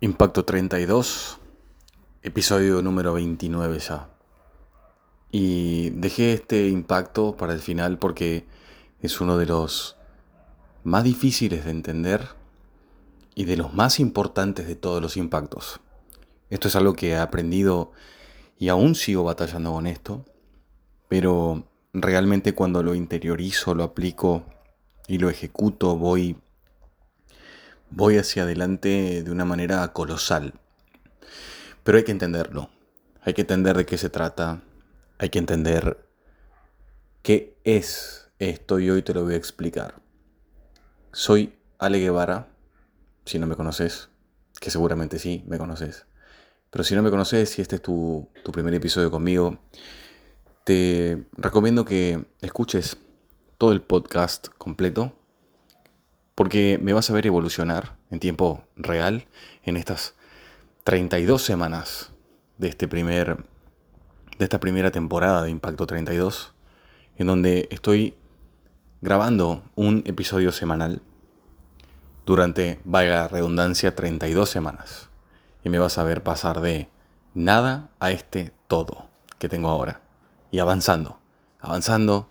Impacto 32, episodio número 29 ya. Y dejé este impacto para el final porque es uno de los más difíciles de entender y de los más importantes de todos los impactos. Esto es algo que he aprendido y aún sigo batallando con esto, pero realmente cuando lo interiorizo, lo aplico y lo ejecuto, voy voy hacia adelante de una manera colosal. Pero hay que entenderlo. Hay que entender de qué se trata. Hay que entender qué es esto y hoy te lo voy a explicar. Soy Ale Guevara, si no me conoces, que seguramente sí, me conoces. Pero si no me conoces, si este es tu, tu primer episodio conmigo, te recomiendo que escuches todo el podcast completo porque me vas a ver evolucionar en tiempo real en estas 32 semanas de, este primer, de esta primera temporada de Impacto 32, en donde estoy grabando un episodio semanal durante, vaya redundancia, 32 semanas. Y me vas a ver pasar de nada a este todo que tengo ahora. Y avanzando, avanzando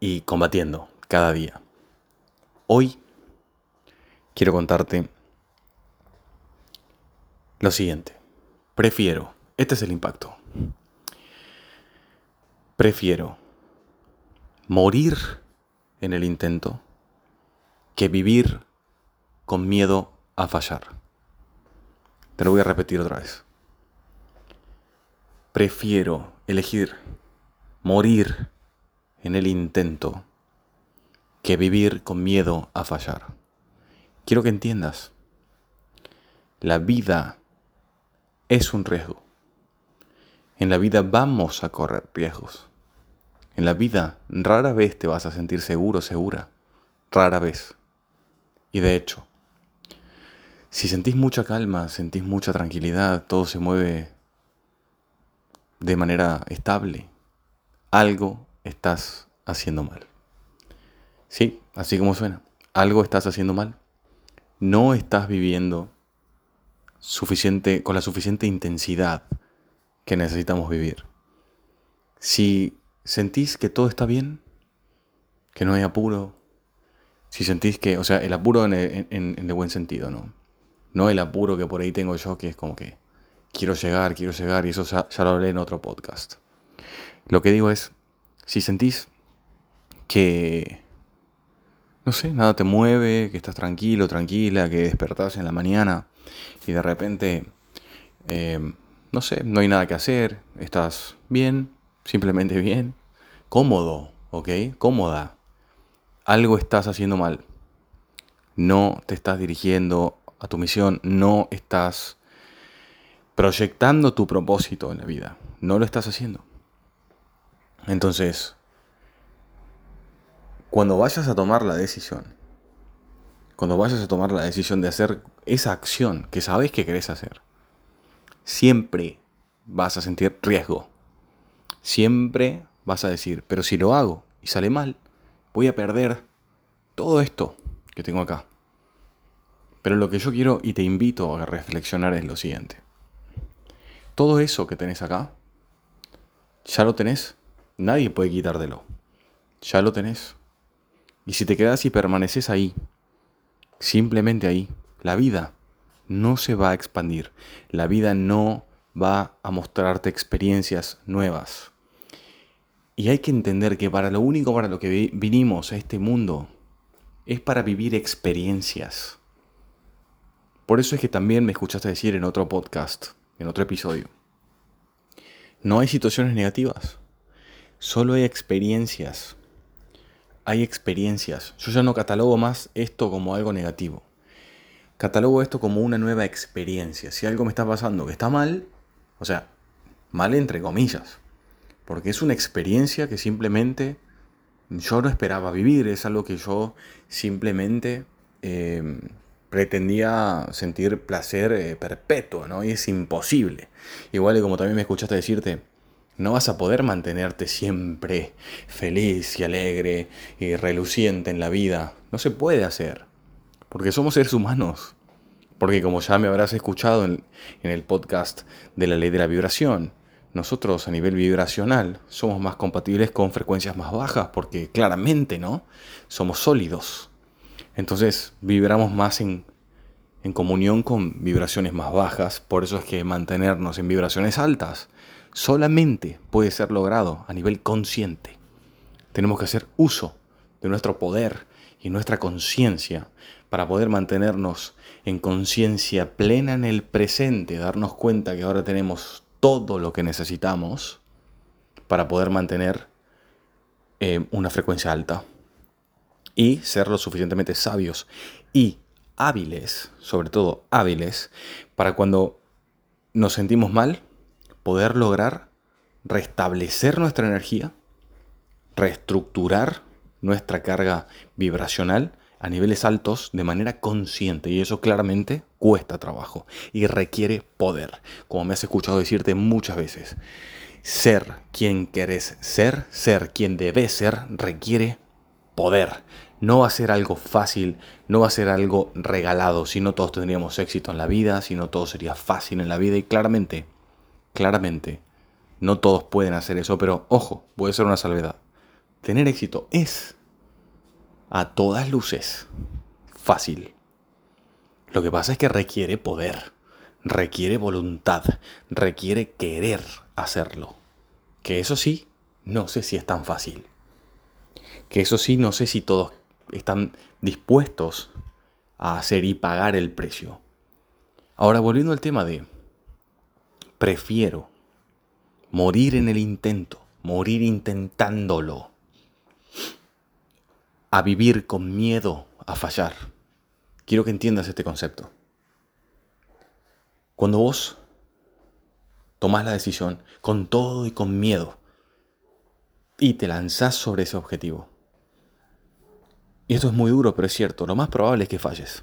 y combatiendo cada día. Hoy quiero contarte lo siguiente. Prefiero, este es el impacto. Prefiero morir en el intento que vivir con miedo a fallar. Te lo voy a repetir otra vez. Prefiero elegir morir en el intento que vivir con miedo a fallar. Quiero que entiendas, la vida es un riesgo. En la vida vamos a correr riesgos. En la vida rara vez te vas a sentir seguro, segura. Rara vez. Y de hecho, si sentís mucha calma, sentís mucha tranquilidad, todo se mueve de manera estable, algo estás haciendo mal. Sí, así como suena. Algo estás haciendo mal no estás viviendo suficiente, con la suficiente intensidad que necesitamos vivir. Si sentís que todo está bien, que no hay apuro, si sentís que, o sea, el apuro en el, buen sentido, ¿no? No el apuro que por ahí tengo yo, que es como que quiero llegar, quiero llegar, y eso ya, ya lo hablé en otro podcast. Lo que digo es, si sentís que no sé, nada te mueve, que estás tranquilo, tranquila, que despertás en la mañana y de repente, em, no sé, no hay nada que hacer, estás bien, simplemente bien, cómodo, ¿ok? Cómoda. Algo estás haciendo mal. No te estás dirigiendo a tu misión, no estás proyectando tu propósito en la vida, no lo estás haciendo. Entonces, cuando vayas a tomar la decisión, cuando vayas a tomar la decisión de hacer esa acción que sabes que querés hacer, siempre vas a sentir riesgo. Siempre vas a decir, pero si lo hago y sale mal, voy a perder todo esto que tengo acá. Pero lo que yo quiero y te invito a reflexionar es lo siguiente. Todo eso que tenés acá, ya lo tenés, nadie puede quitártelo. Ya lo tenés. Y si te quedas y permaneces ahí, simplemente ahí, la vida no se va a expandir. La vida no va a mostrarte experiencias nuevas. Y hay que entender que para lo único para lo que vinimos a este mundo es para vivir experiencias. Por eso es que también me escuchaste decir en otro podcast, en otro episodio, no hay situaciones negativas, solo hay experiencias hay experiencias. Yo ya no catalogo más esto como algo negativo. Catalogo esto como una nueva experiencia. Si algo me está pasando que está mal, o sea, mal entre comillas, porque es una experiencia que simplemente yo no esperaba vivir, es algo que yo simplemente em, pretendía sentir placer eh, perpetuo, ¿no? Y es imposible. Igual como también me escuchaste decirte, no vas a poder mantenerte siempre feliz y alegre y reluciente en la vida. No se puede hacer. Porque somos seres humanos. Porque como ya me habrás escuchado en, el podcast de la ley de la vibración, nosotros a nivel vibracional somos más compatibles con frecuencias más bajas porque claramente, ¿no? Somos sólidos. Entonces vibramos más en, en comunión con vibraciones más bajas. Por eso es que mantenernos en vibraciones altas solamente puede ser logrado a nivel consciente. Tenemos que hacer uso de nuestro poder y nuestra conciencia para poder mantenernos en conciencia plena en el presente, darnos cuenta que ahora tenemos todo lo que necesitamos para poder mantener eh, una frecuencia alta y ser lo suficientemente sabios y hábiles, sobre todo hábiles, para cuando nos sentimos mal, poder lograr restablecer nuestra energía, reestructurar nuestra carga vibracional a niveles altos de manera consciente y eso claramente cuesta trabajo y requiere poder, como me has escuchado decirte muchas veces. Ser quien querés ser, ser quien debes ser, requiere poder. No va a ser algo fácil, no va a ser algo regalado, si no todos tendríamos éxito en la vida, si no todo sería fácil en la vida y claramente, claramente, no todos pueden hacer eso, pero ojo, puede ser una salvedad. Tener éxito es a todas luces fácil. Lo que pasa es que requiere poder, requiere voluntad, requiere querer hacerlo. Que eso sí, no sé si es tan fácil. Que eso sí, no sé si todos están dispuestos a hacer y pagar el precio. Ahora, volviendo al tema de, prefiero morir en el intento, morir intentándolo, a vivir con miedo a fallar. Quiero que entiendas este concepto. Cuando vos tomás la decisión con todo y con miedo y te lanzás sobre ese objetivo, y esto es muy duro, pero es cierto, lo más probable es que falles.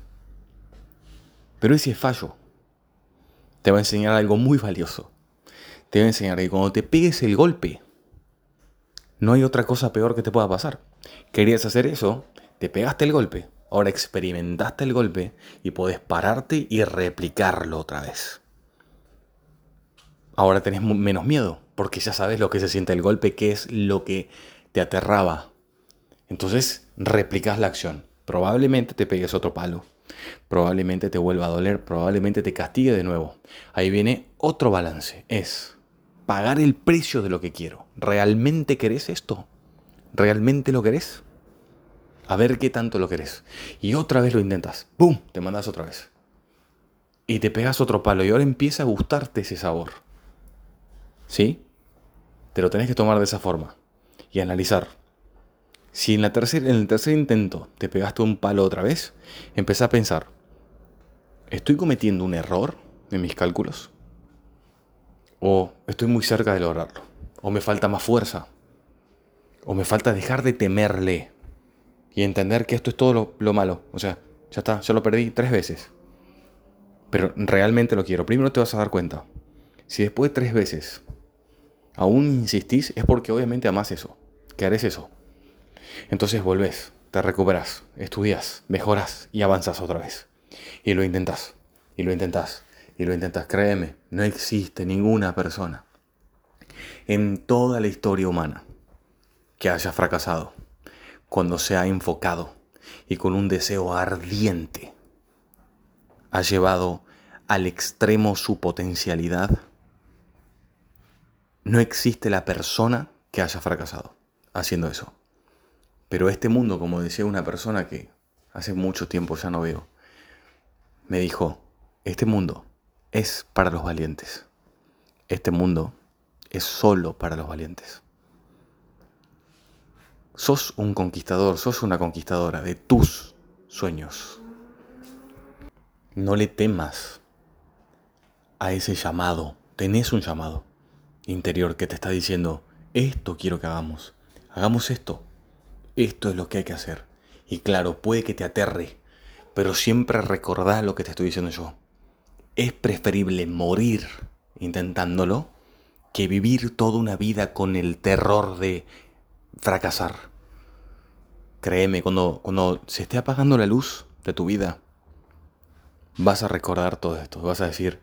Pero ese fallo te va a enseñar algo muy valioso. Te va a enseñar que cuando te pegues el golpe, no hay otra cosa peor que te pueda pasar. Querías hacer eso, te pegaste el golpe, ahora experimentaste el golpe y puedes pararte y replicarlo otra vez. Ahora tenés menos miedo, porque ya sabes lo que se siente el golpe, qué es lo que te aterraba. Entonces replicas la acción. Probablemente te pegues otro palo. Probablemente te vuelva a doler, probablemente te castigue de nuevo. Ahí viene otro balance. Es pagar el precio de lo que quiero. ¿Realmente querés esto? ¿Realmente lo querés? A ver qué tanto lo querés. Y otra vez lo intentas. ¡Bum! Te mandas otra vez. Y te pegas otro palo y ahora empieza a gustarte ese sabor. ¿Sí? Te lo tenés que tomar de esa forma. Y analizar. Si en, la en el tercer intento te pegaste un palo otra vez, empezá a pensar. ¿Estoy cometiendo un error en mis cálculos? ¿O estoy muy cerca de lograrlo? ¿O me falta más fuerza? O me falta dejar de temerle y entender que esto es todo lo, malo. O sea, ya está, ya lo perdí tres veces. Pero realmente lo quiero. Primero te vas a dar cuenta. Si después de tres veces aún insistís, es porque obviamente amas eso. Que harés eso. Entonces volvés, te recuperas, estudias, mejoras y avanzas otra vez. Y lo intentas, y lo intentas, y lo intentas. Créeme, no existe ninguna persona en toda la historia humana que haya fracasado, cuando se ha enfocado y con un deseo ardiente ha llevado al extremo su potencialidad, no existe la persona que haya fracasado haciendo eso. Pero este mundo, como decía una persona que hace mucho tiempo ya no veo, me dijo, este mundo es para los valientes. Este mundo es solo para los valientes sos un conquistador, sos una conquistadora de tus sueños. No le temas a ese llamado. Tenés un llamado interior que te está diciendo, esto quiero que hagamos. Hagamos esto. Esto es lo que hay que hacer. Y claro, puede que te aterre, pero siempre recordá lo que te estoy diciendo yo. Es preferible morir intentándolo que vivir toda una vida con el terror de fracasar. Créeme, cuando, cuando se esté apagando la luz de tu vida, vas a recordar todo esto, vas a decir,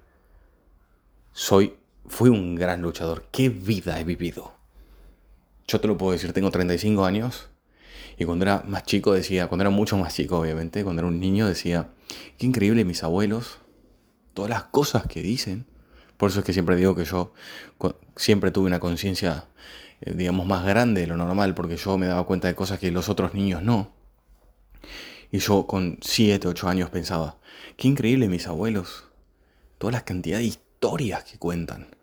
soy, fui un gran luchador, qué vida he vivido. Yo te lo puedo decir, tengo 35 años y cuando era más chico decía, cuando era mucho más chico obviamente, cuando era un niño decía, qué increíble mis abuelos, todas las cosas que dicen. Por eso es que siempre digo que yo siempre tuve una conciencia, eh, digamos, más grande de lo normal, porque yo me daba cuenta de cosas que los otros niños no. Y yo con 7, 8 años pensaba, qué increíble mis abuelos, toda la cantidad de historias que cuentan,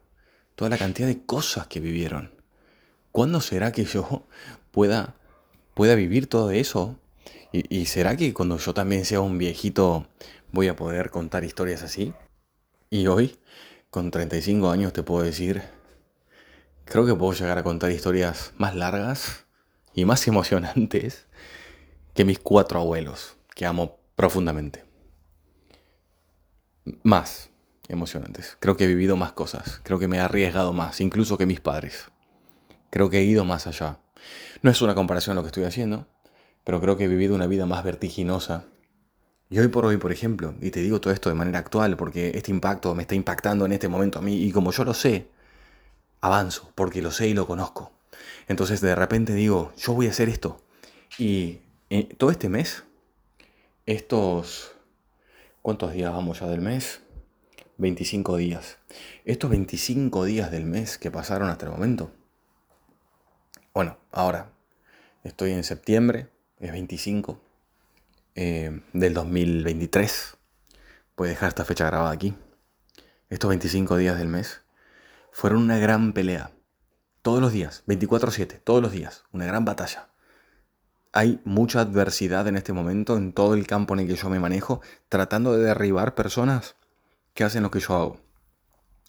toda la cantidad de cosas que vivieron. ¿Cuándo será que yo pueda, pueda vivir todo eso? ¿Y, ¿Y será que cuando yo también sea un viejito voy a poder contar historias así? Y hoy, con 35 años, te puedo decir, creo que puedo llegar a contar historias más largas y más emocionantes que mis cuatro abuelos, que amo profundamente. Más emocionantes. Creo que he vivido más cosas. Creo que me he arriesgado más, incluso que mis padres. Creo que he ido más allá. No es una comparación lo que estoy haciendo, pero creo que he vivido una vida más vertiginosa. Y hoy por hoy, por ejemplo, y te digo todo esto de manera actual, porque este impacto me está impactando en este momento a mí, y como yo lo sé, avanzo, porque lo sé y lo conozco. Entonces de repente digo, yo voy a hacer esto. Y eh, todo este mes, estos... ¿Cuántos días vamos ya del mes? 25 días. Estos 25 días del mes que pasaron hasta el momento. Bueno, ahora estoy en septiembre, es 25 eh, del 2023. Voy a dejar esta fecha grabada aquí. Estos 25 días del mes fueron una gran pelea. Todos los días, 24/7, todos los días, una gran batalla hay mucha adversidad en este momento en todo el campo en el que yo me manejo, tratando de derribar personas que hacen lo que yo hago.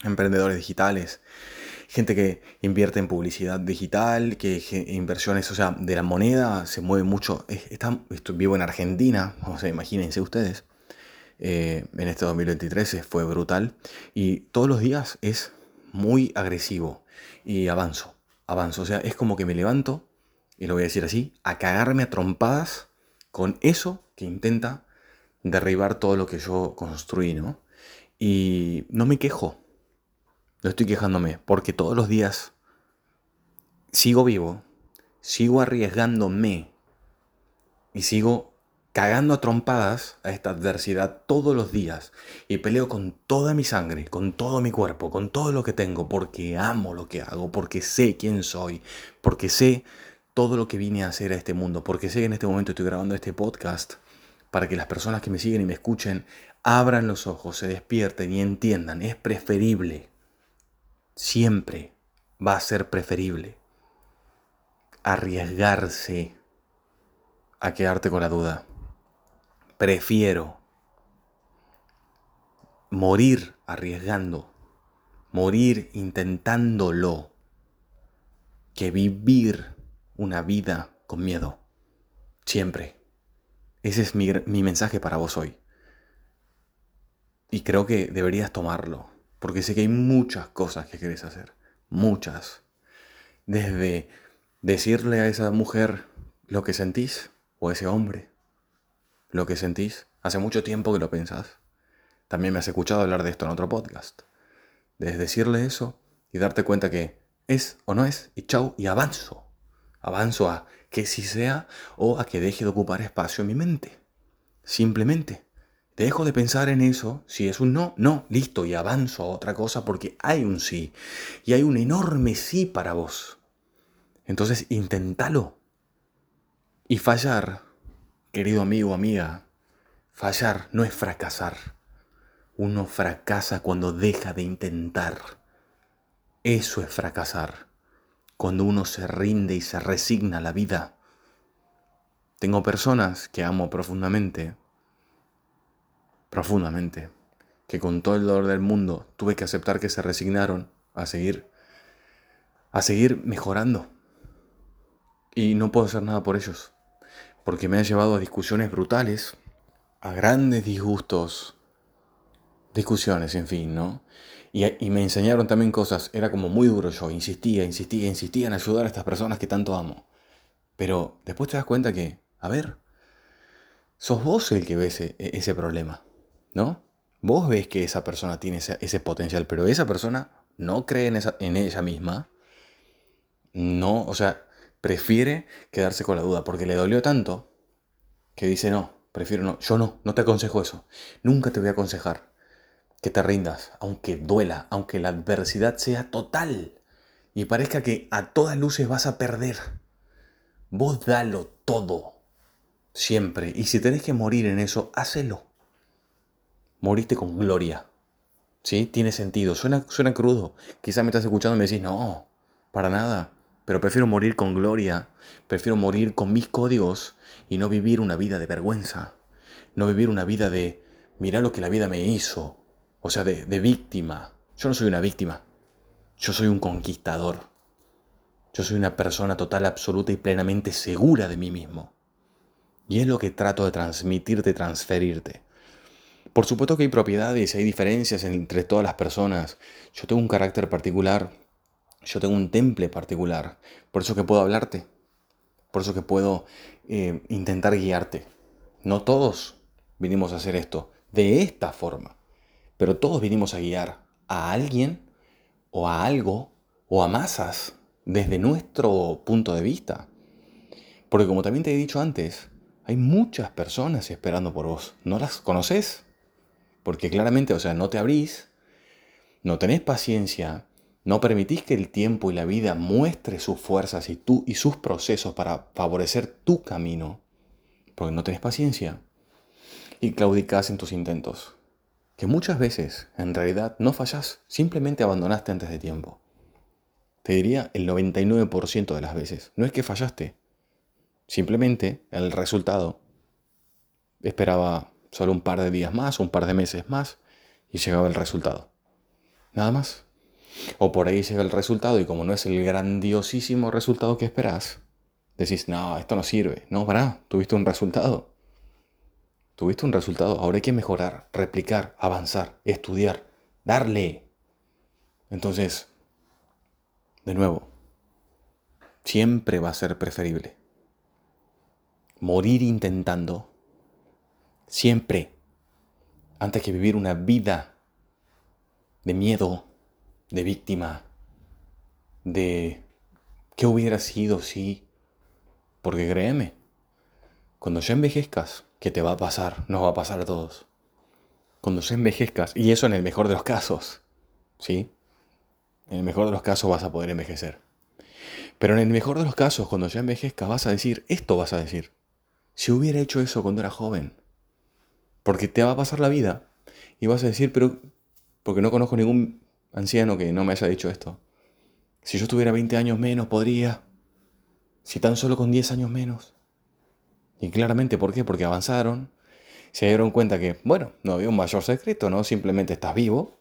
Emprendedores digitales, gente que invierte en publicidad digital, que, inversiones, o sea, de la moneda se mueve mucho. Está, vivo en Argentina, o sea, imagínense ustedes. Eh, en este 2023 fue brutal y todos los días es muy agresivo y avanzo, avanzo. O sea, es como que me levanto y lo voy a decir así, a cagarme a trompadas con eso que intenta derribar todo lo que yo construí, ¿no? Y no me quejo, no estoy quejándome, porque todos los días sigo vivo, sigo arriesgándome y sigo cagando a trompadas a esta adversidad todos los días. Y peleo con toda mi sangre, con todo mi cuerpo, con todo lo que tengo, porque amo lo que hago, porque sé quién soy, porque sé todo lo que vine a hacer a este mundo, porque sé que en este momento estoy grabando este podcast para que las personas que me siguen y me escuchen abran los ojos, se despierten y entiendan, es preferible, siempre va a ser preferible arriesgarse a quedarte con la duda. Prefiero morir arriesgando, morir intentándolo, que vivir una vida con miedo. Siempre. Ese es mi, mensaje para vos hoy. Y creo que deberías tomarlo, porque sé que hay muchas cosas que querés hacer. Muchas. Desde decirle a esa mujer lo que sentís, o a ese hombre lo que sentís. Hace mucho tiempo que lo pensás. También me has escuchado hablar de esto en otro podcast. Desde decirle eso y darte cuenta que es o no es, y chau, y avanzo avanzo a que sí sea o a que deje de ocupar espacio en mi mente. Simplemente dejo de pensar en eso, si es un no, no, listo, y avanzo a otra cosa porque hay un sí. Y hay un enorme sí para vos. Entonces, inténtalo. Y fallar, querido amigo amiga, fallar no es fracasar. Uno fracasa cuando deja de intentar. Eso es fracasar cuando uno se rinde y se resigna a la vida. Tengo personas que amo profundamente, profundamente, que con todo el dolor del mundo tuve que aceptar que se resignaron a seguir, a seguir mejorando. Y no puedo hacer nada por ellos, porque me ha llevado a discusiones brutales, a grandes disgustos, discusiones, en fin, ¿no? Y, me enseñaron también cosas, era como muy duro yo, insistía, insistía, insistía en ayudar a estas personas que tanto amo. Pero después te das cuenta que, a ver, sos vos el que ves ese, ese problema, ¿no? Vos ves que esa persona tiene ese, potencial, pero esa persona no cree en, esa, en ella misma. No, o sea, prefiere quedarse con la duda porque le dolió tanto que dice no, prefiero no. Yo no, no te aconsejo eso. Nunca te voy a aconsejar que te rindas, aunque duela, aunque la adversidad sea total y parezca que a todas luces vas a perder. Vos dalo todo, siempre. Y si tenés que morir en eso, hacelo. Moriste con gloria. ¿Sí? Tiene sentido. Suena, suena crudo. Quizás me estás escuchando y me decís, no, para nada. Pero prefiero morir con gloria. Prefiero morir con mis códigos y no vivir una vida de vergüenza. No vivir una vida de, mira lo que la vida me hizo. O sea, de, de víctima. Yo no soy una víctima. Yo soy un conquistador. Yo soy una persona total, absoluta y plenamente segura de mí mismo. Y es lo que trato de transmitirte, transferirte. Por supuesto que hay propiedades, hay diferencias entre todas las personas. Yo tengo un carácter particular, yo tengo un temple particular, por eso que puedo hablarte, por eso que puedo eh, intentar guiarte. No todos vinimos a hacer esto de esta forma, pero todos vinimos a guiar a alguien o a algo o a masas desde nuestro punto de vista. Porque como también te he dicho antes, hay muchas personas esperando por vos. ¿No las conoces? Porque claramente, o sea, no te abrís, no tenés paciencia, no permitís que el tiempo y la vida muestre sus fuerzas y, tú, y sus procesos para favorecer tu camino, porque no tenés paciencia y claudicás en tus intentos, que muchas veces en realidad no fallás, simplemente abandonaste antes de tiempo. Te diría el 99% de las veces. No es que fallaste, simplemente el resultado esperaba solo un par de días más, un par de meses más y llegaba el resultado. Nada más. O por ahí llega el resultado y como no es el grandiosísimo resultado que esperás, decís, no, esto no sirve. No, para, tuviste un resultado. Tuviste un resultado, ahora hay que mejorar, replicar, avanzar, estudiar, darle. Entonces, de nuevo, siempre va a ser preferible morir intentando, siempre, antes que vivir una vida de miedo, de víctima, de qué hubiera sido si... Porque créeme, cuando ya envejezcas, ¿qué te va a pasar? Nos va a pasar a todos. Cuando ya envejezcas, y eso en el mejor de los casos, ¿sí? En el mejor de los casos vas a poder envejecer. Pero en el mejor de los casos, cuando ya envejezcas, vas a decir, esto vas a decir, si hubiera hecho eso cuando era joven. Porque te va a pasar la vida y vas a decir, pero, porque no conozco ningún anciano que no me haya dicho esto. Si yo tuviera 20 años menos, podría. Si tan solo con 10 años menos. Y claramente, ¿por qué? Porque avanzaron, se dieron cuenta que, bueno, no había un mayor secreto, ¿no? Simplemente estás vivo,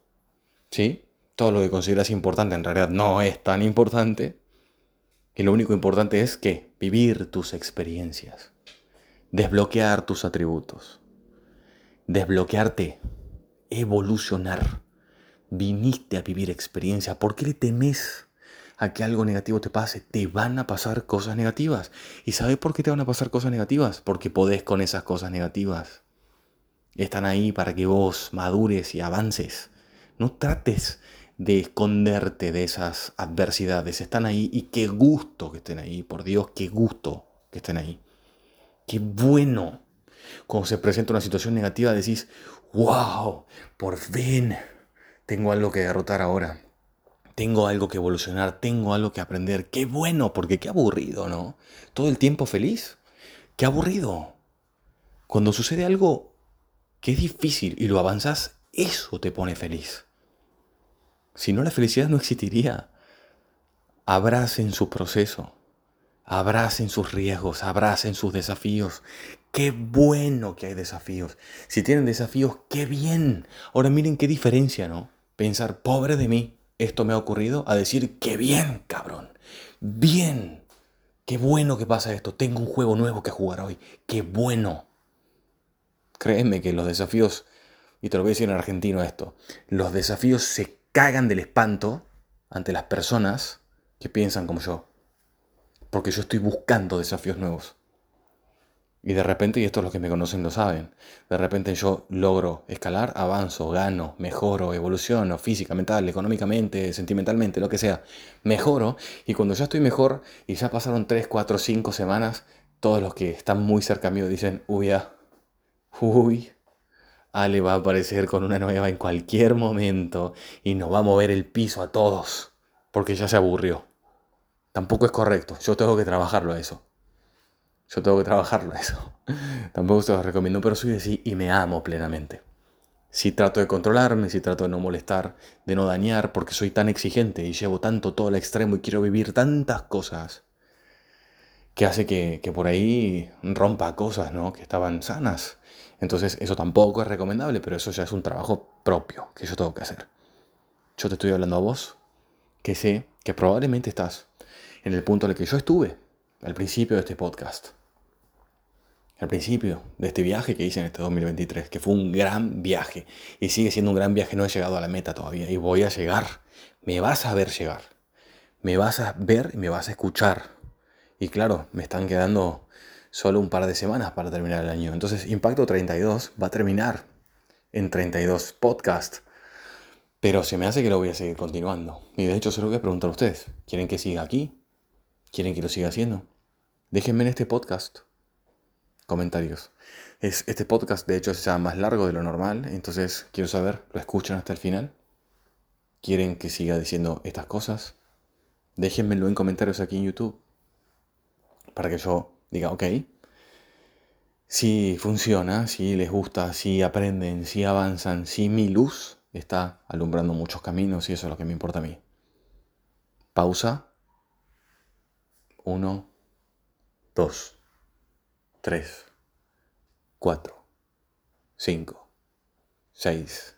¿sí? Todo lo que consideras importante en realidad no es tan importante. Y lo único importante es que vivir tus experiencias, desbloquear tus atributos, desbloquearte, evolucionar viniste a vivir experiencia, ¿por qué le temes a que algo negativo te pase? Te van a pasar cosas negativas. ¿Y sabes por qué te van a pasar cosas negativas? Porque podés con esas cosas negativas. Están ahí para que vos madures y avances. No trates de esconderte de esas adversidades. Están ahí y qué gusto que estén ahí. Por Dios, qué gusto que estén ahí. Qué bueno. Cuando se presenta una situación negativa decís, wow, por fin tengo algo que derrotar ahora. Tengo algo que evolucionar, tengo algo que aprender. Qué bueno, porque qué aburrido, ¿no? Todo el tiempo feliz. Qué aburrido. Cuando sucede algo que es difícil y lo avanzas, eso te pone feliz. Si no, la felicidad no existiría. Abracen su proceso, abracen sus riesgos, abracen sus desafíos. Qué bueno que hay desafíos. Si tienen desafíos, qué bien. Ahora miren qué diferencia, ¿no? pensar, pobre de mí, esto me ha ocurrido, a decir, qué bien, cabrón, bien, qué bueno que pasa esto, tengo un juego nuevo que jugar hoy, qué bueno. Créeme que los desafíos, y te lo voy a decir en argentino esto, los desafíos se cagan del espanto ante las personas que piensan como yo, porque yo estoy buscando desafíos nuevos. Y de repente, y esto los que me conocen lo saben, de repente yo logro escalar, avanzo, gano, mejoro, evoluciono física, mental, económicamente, sentimentalmente, lo que sea. Mejoro y cuando ya estoy mejor y ya pasaron 3, 4, 5 semanas, todos los que están muy cerca mío dicen, uy, ah, uy, Ale va a aparecer con una nueva en cualquier momento y nos va a mover el piso a todos porque ya se aburrió. Tampoco es correcto, yo tengo que trabajarlo a eso. Yo tengo que trabajarlo eso. Tampoco se lo recomiendo, pero soy así y me amo plenamente. Si trato de controlarme, si trato de no molestar, de no dañar, porque soy tan exigente y llevo tanto todo al extremo y quiero vivir tantas cosas, que hace que, que por ahí rompa cosas, ¿no? Que estaban sanas. Entonces eso tampoco es recomendable, pero eso ya es un trabajo propio que yo tengo que hacer. Yo te estoy hablando a vos, que sé que probablemente estás en el punto en el que yo estuve al principio de este podcast al principio de este viaje que hice en este 2023, que fue un gran viaje y sigue siendo un gran viaje, no he llegado a la meta todavía y voy a llegar. Me vas a ver llegar, me vas a ver y me vas a escuchar. Y claro, me están quedando solo un par de semanas para terminar el año. Entonces, Impacto 32 va a terminar en 32 podcasts. Pero se me hace que lo voy a seguir continuando. Y de hecho, se lo voy a preguntar a ustedes. ¿Quieren que siga aquí? ¿Quieren que lo siga haciendo? Déjenme en este podcast comentarios. Es, este podcast de hecho se más largo de lo normal, entonces quiero saber, ¿lo escuchan hasta el final? ¿Quieren que siga diciendo estas cosas? Déjenmelo en comentarios aquí en YouTube para que yo diga, ok, si funciona, si les gusta, si aprenden, si avanzan, si mi luz está alumbrando muchos caminos y eso es lo que me importa a mí. Pausa. Uno, dos. 3, 4, 5, 6,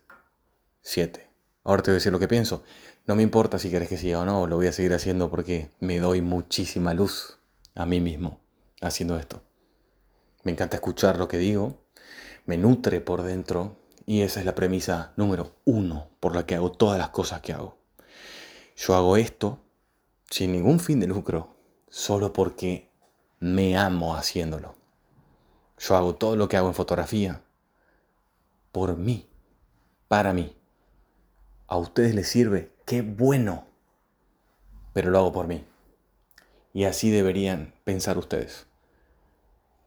7. Ahora te voy a decir lo que pienso. No me importa si querés que siga o no, lo voy a seguir haciendo porque me doy muchísima luz a mí mismo haciendo esto. Me encanta escuchar lo que digo, me nutre por dentro y esa es la premisa número uno por la que hago todas las cosas que hago. Yo hago esto sin ningún fin de lucro, solo porque me amo haciéndolo. Yo hago todo lo que hago en fotografía por mí, para mí. A ustedes les sirve, qué bueno, pero lo hago por mí. Y así deberían pensar ustedes.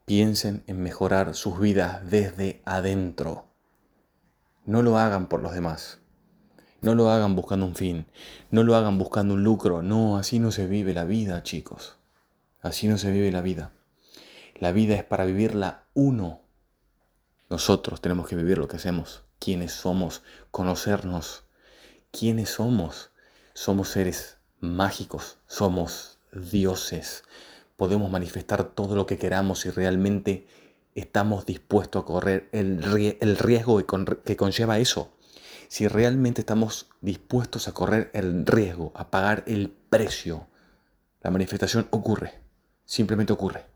Piensen en mejorar sus vidas desde adentro. No lo hagan por los demás. No lo hagan buscando un fin. No lo hagan buscando un lucro. No, así no se vive la vida, chicos. Así no se vive la vida. La vida es para vivirla uno. Nosotros tenemos que vivir lo que hacemos, quiénes somos, conocernos, quiénes somos. Somos seres mágicos, somos dioses. Podemos manifestar todo lo que queramos si realmente estamos dispuestos a correr el, riesgo que conlleva eso. Si realmente estamos dispuestos a correr el riesgo, a pagar el precio, la manifestación ocurre, simplemente ocurre.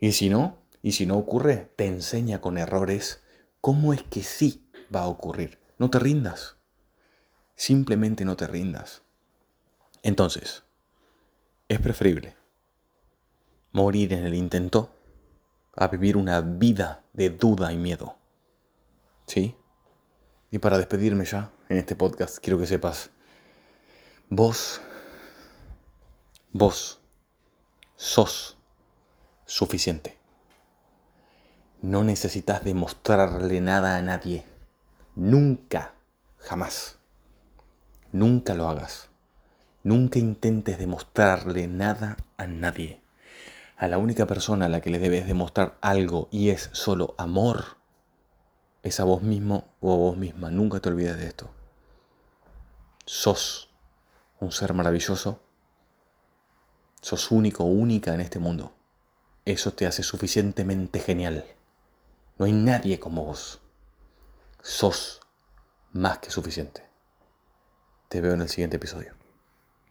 Y si no, y si no ocurre, te enseña con errores cómo es que sí va a ocurrir. No te rindas. Simplemente no te rindas. Entonces, es preferible morir en el intento a vivir una vida de duda y miedo. ¿Sí? Y para despedirme ya en este podcast, quiero que sepas, vos, vos sos suficiente. No necesitas demostrarle nada a nadie. Nunca, jamás. Nunca lo hagas. Nunca intentes demostrarle nada a nadie. A la única persona a la que le debes demostrar algo y es solo amor, es a vos mismo o a vos misma. Nunca te olvides de esto. Sos un ser maravilloso. Sos único, única en este mundo. Eso te hace suficientemente genial. No hay nadie como vos. Sos más que suficiente. Te veo en el siguiente episodio.